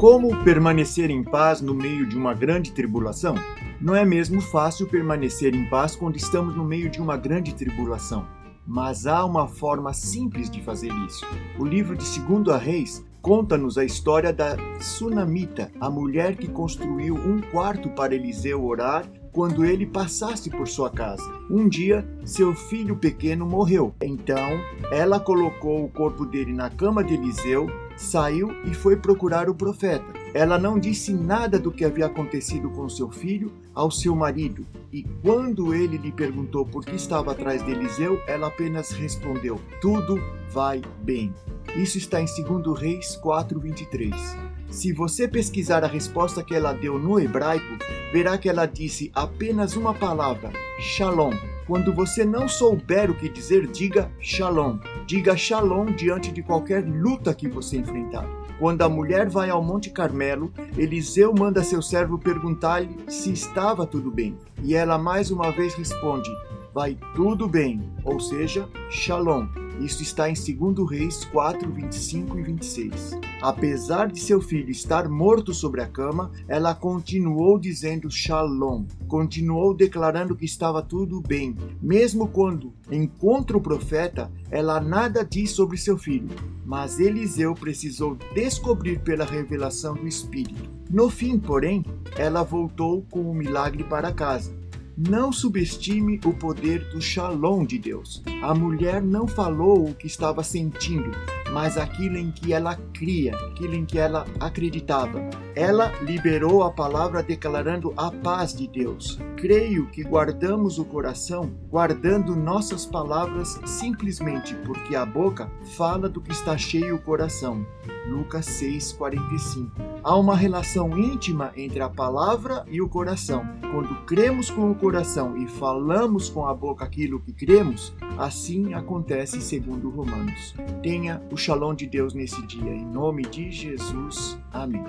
Como permanecer em paz no meio de uma grande tribulação? Não é mesmo fácil permanecer em paz quando estamos no meio de uma grande tribulação. Mas há uma forma simples de fazer isso. O livro de 2 Reis conta-nos a história da Sunamita, a mulher que construiu um quarto para Eliseu orar quando ele passasse por sua casa. Um dia, seu filho pequeno morreu. Então, ela colocou o corpo dele na cama de Eliseu, saiu e foi procurar o profeta. Ela não disse nada do que havia acontecido com seu filho ao seu marido, e quando ele lhe perguntou por que estava atrás de Eliseu, ela apenas respondeu: Tudo vai bem. Isso está em 2 Reis 4:23. Se você pesquisar a resposta que ela deu no hebraico, verá que ela disse apenas uma palavra: Shalom. Quando você não souber o que dizer, diga Shalom. Diga Shalom diante de qualquer luta que você enfrentar. Quando a mulher vai ao Monte Carmelo, Eliseu manda seu servo perguntar-lhe se estava tudo bem. E ela mais uma vez responde: Vai tudo bem, ou seja, Shalom. Isso está em 2 Reis 4, 25 e 26. Apesar de seu filho estar morto sobre a cama, ela continuou dizendo Shalom, continuou declarando que estava tudo bem. Mesmo quando encontra o profeta, ela nada diz sobre seu filho. Mas Eliseu precisou descobrir pela revelação do Espírito. No fim, porém, ela voltou com o milagre para casa. Não subestime o poder do shalom de Deus. A mulher não falou o que estava sentindo, mas aquilo em que ela cria, aquilo em que ela acreditava. Ela liberou a palavra declarando a paz de Deus. Creio que guardamos o coração guardando nossas palavras simplesmente porque a boca fala do que está cheio o coração. Lucas 6:45. Há uma relação íntima entre a palavra e o coração. Quando cremos com o coração e falamos com a boca aquilo que cremos, assim acontece segundo Romanos. Tenha o shalom de Deus nesse dia. Em nome de Jesus. Amém.